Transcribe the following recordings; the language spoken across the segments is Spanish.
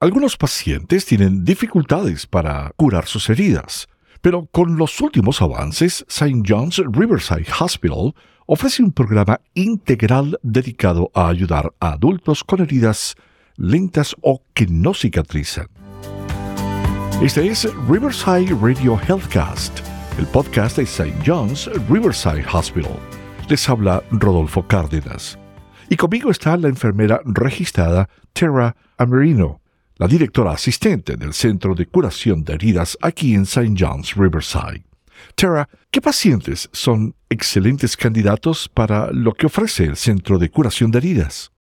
Algunos pacientes tienen dificultades para curar sus heridas, pero con los últimos avances, St. John's Riverside Hospital ofrece un programa integral dedicado a ayudar a adultos con heridas lentas o que no cicatrizan. Este es Riverside Radio Healthcast, el podcast de St. John's Riverside Hospital. Les habla Rodolfo Cárdenas. Y conmigo está la enfermera registrada Tara Amerino, la directora asistente del Centro de Curación de Heridas aquí en St. John's Riverside. Tara, ¿qué pacientes son excelentes candidatos para lo que ofrece el Centro de Curación de Heridas?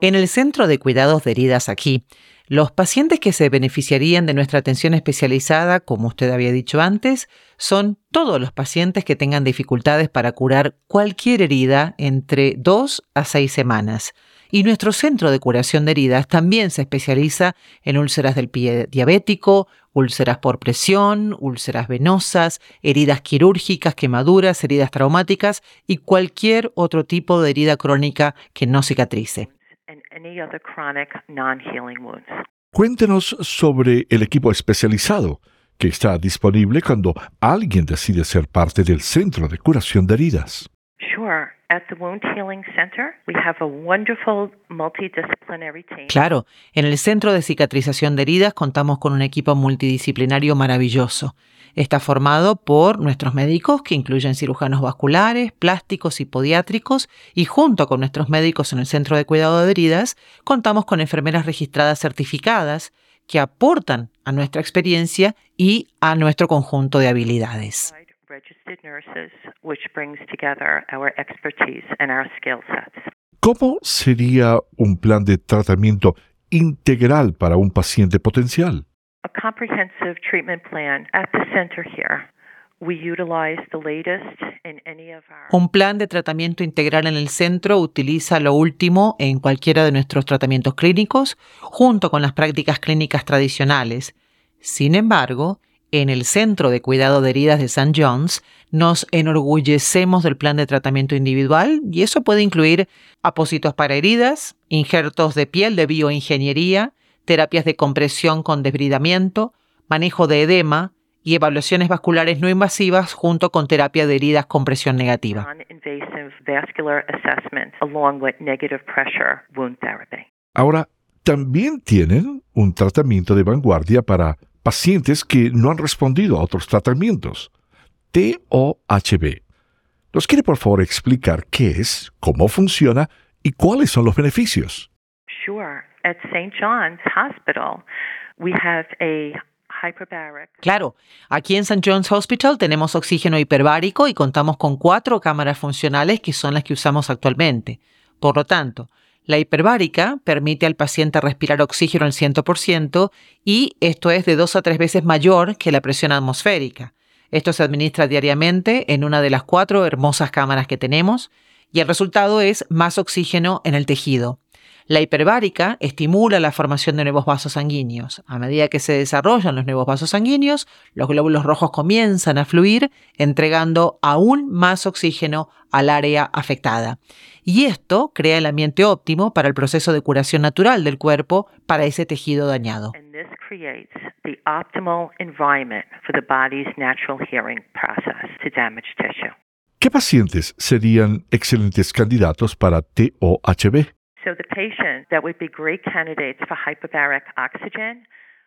En el Centro de Cuidados de Heridas aquí, los pacientes que se beneficiarían de nuestra atención especializada, como usted había dicho antes, son todos los pacientes que tengan dificultades para curar cualquier herida entre dos a seis semanas. Y nuestro centro de curación de heridas también se especializa en úlceras del pie diabético, úlceras por presión, úlceras venosas, heridas quirúrgicas, quemaduras, heridas traumáticas y cualquier otro tipo de herida crónica que no cicatrice. Cuéntenos sobre el equipo especializado que está disponible cuando alguien decide ser parte del centro de curación de heridas. Claro, en el Centro de Cicatrización de Heridas contamos con un equipo multidisciplinario maravilloso. Está formado por nuestros médicos, que incluyen cirujanos vasculares, plásticos y podiátricos, y junto con nuestros médicos en el Centro de Cuidado de Heridas, contamos con enfermeras registradas certificadas que aportan a nuestra experiencia y a nuestro conjunto de habilidades. ¿Cómo sería un plan de tratamiento integral para un paciente potencial? Un plan de tratamiento integral en el centro utiliza lo último en cualquiera de nuestros tratamientos clínicos, junto con las prácticas clínicas tradicionales. Sin embargo, en el Centro de Cuidado de Heridas de St. John's nos enorgullecemos del plan de tratamiento individual y eso puede incluir apósitos para heridas, injertos de piel de bioingeniería, terapias de compresión con desbridamiento, manejo de edema y evaluaciones vasculares no invasivas junto con terapia de heridas con presión negativa. Ahora, también tienen un tratamiento de vanguardia para pacientes que no han respondido a otros tratamientos. TOHB. ¿Nos quiere por favor explicar qué es, cómo funciona y cuáles son los beneficios? Sure. Claro, aquí en St. John's Hospital tenemos oxígeno hiperbárico y contamos con cuatro cámaras funcionales que son las que usamos actualmente. Por lo tanto, la hiperbárica permite al paciente respirar oxígeno al 100% y esto es de dos a tres veces mayor que la presión atmosférica. Esto se administra diariamente en una de las cuatro hermosas cámaras que tenemos y el resultado es más oxígeno en el tejido. La hiperbárica estimula la formación de nuevos vasos sanguíneos. A medida que se desarrollan los nuevos vasos sanguíneos, los glóbulos rojos comienzan a fluir, entregando aún más oxígeno al área afectada. Y esto crea el ambiente óptimo para el proceso de curación natural del cuerpo para ese tejido dañado. ¿Qué pacientes serían excelentes candidatos para TOHB?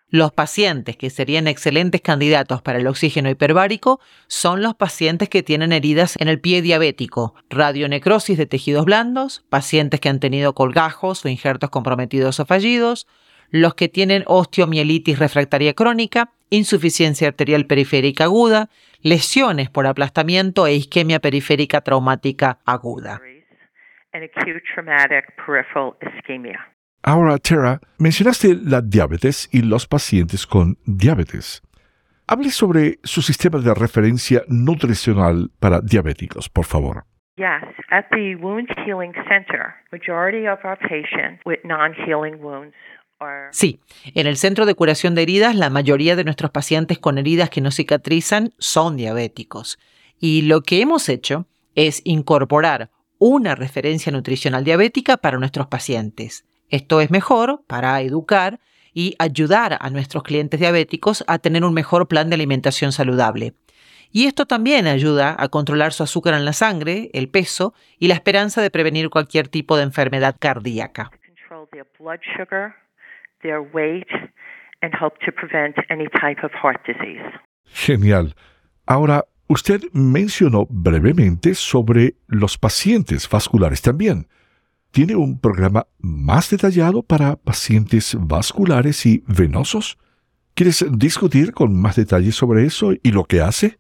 Los pacientes que serían excelentes candidatos para el oxígeno hiperbárico son los pacientes que tienen heridas en el pie diabético, radionecrosis de tejidos blandos, pacientes que han tenido colgajos o injertos comprometidos o fallidos, los que tienen osteomielitis refractaria crónica, insuficiencia arterial periférica aguda, lesiones por aplastamiento e isquemia periférica traumática aguda. Ahora, Tara, mencionaste la diabetes y los pacientes con diabetes. Hable sobre su sistema de referencia nutricional para diabéticos, por favor. Yes, at the Wound Healing Center, majority of our patients with non-healing wounds Sí, en el centro de curación de heridas, la mayoría de nuestros pacientes con heridas que no cicatrizan son diabéticos. Y lo que hemos hecho es incorporar una referencia nutricional diabética para nuestros pacientes. Esto es mejor para educar y ayudar a nuestros clientes diabéticos a tener un mejor plan de alimentación saludable. Y esto también ayuda a controlar su azúcar en la sangre, el peso y la esperanza de prevenir cualquier tipo de enfermedad cardíaca. Genial. Ahora, usted mencionó brevemente sobre los pacientes vasculares también. ¿Tiene un programa más detallado para pacientes vasculares y venosos? ¿Quieres discutir con más detalles sobre eso y lo que hace?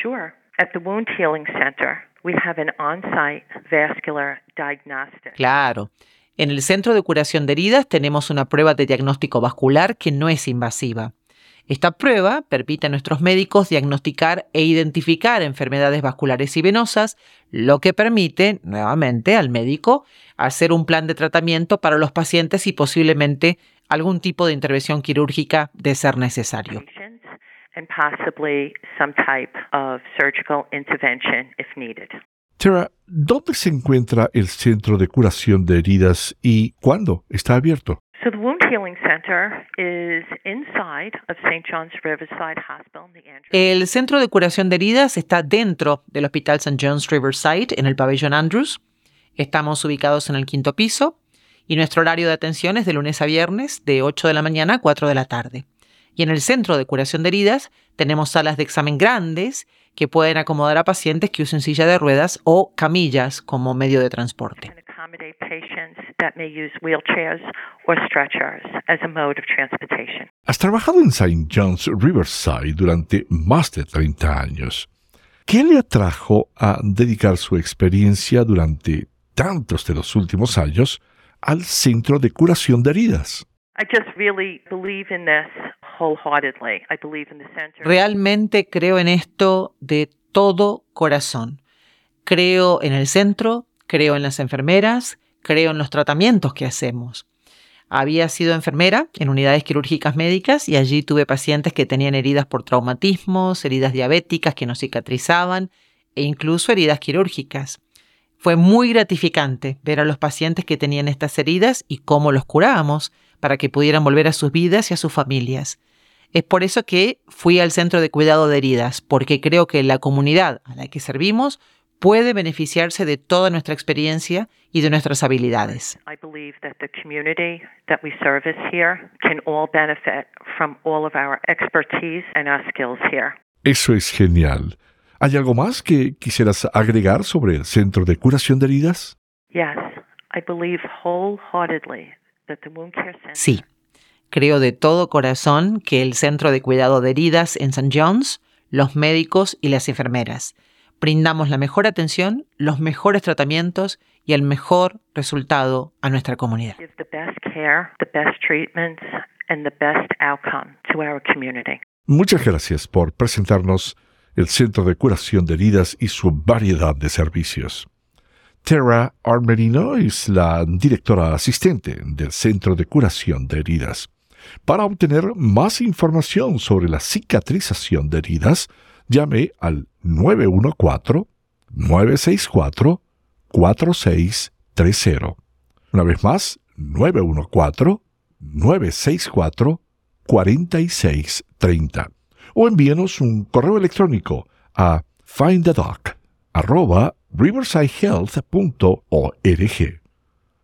Sure. At the Wound Healing Center, we have an on-site vascular diagnostic. Claro. En el Centro de Curación de Heridas tenemos una prueba de diagnóstico vascular que no es invasiva. Esta prueba permite a nuestros médicos diagnosticar e identificar enfermedades vasculares y venosas, lo que permite, nuevamente, al médico hacer un plan de tratamiento para los pacientes y posiblemente algún tipo de intervención quirúrgica de ser necesario. Tara, ¿dónde se encuentra el centro de curación de heridas y cuándo está abierto? El centro de curación de heridas está dentro del Hospital St. John's Riverside, en el pabellón Andrews. Estamos ubicados en el quinto piso y nuestro horario de atención es de lunes a viernes, de 8 de la mañana a 4 de la tarde. Y en el centro de curación de heridas tenemos salas de examen grandes que pueden acomodar a pacientes que usen silla de ruedas o camillas como medio de transporte. Has trabajado en St. John's Riverside durante más de 30 años. ¿Qué le atrajo a dedicar su experiencia durante tantos de los últimos años al Centro de Curación de Heridas? Realmente creo en esto de todo corazón. Creo en el centro, creo en las enfermeras, creo en los tratamientos que hacemos. Había sido enfermera en unidades quirúrgicas médicas y allí tuve pacientes que tenían heridas por traumatismos, heridas diabéticas que no cicatrizaban e incluso heridas quirúrgicas. Fue muy gratificante ver a los pacientes que tenían estas heridas y cómo los curábamos para que pudieran volver a sus vidas y a sus familias. Es por eso que fui al centro de cuidado de heridas, porque creo que la comunidad a la que servimos puede beneficiarse de toda nuestra experiencia y de nuestras habilidades. Eso es genial. ¿Hay algo más que quisieras agregar sobre el Centro de Curación de Heridas? Sí. Creo de todo corazón que el Centro de Cuidado de Heridas en St. John's, los médicos y las enfermeras brindamos la mejor atención, los mejores tratamientos y el mejor resultado a nuestra comunidad. Muchas gracias por presentarnos el Centro de Curación de Heridas y su variedad de servicios. Tara Armerino es la directora asistente del Centro de Curación de Heridas. Para obtener más información sobre la cicatrización de heridas, llame al 914-964-4630. Una vez más, 914-964-4630. O envíenos un correo electrónico a findthedoc@riversidehealth.org.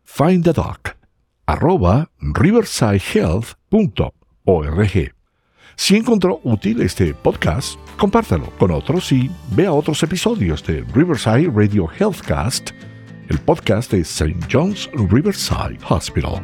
findthedoc@riversidehealth.org. Si encontró útil este podcast, compártalo con otros y vea otros episodios de Riverside Radio Healthcast, el podcast de St. John's Riverside Hospital.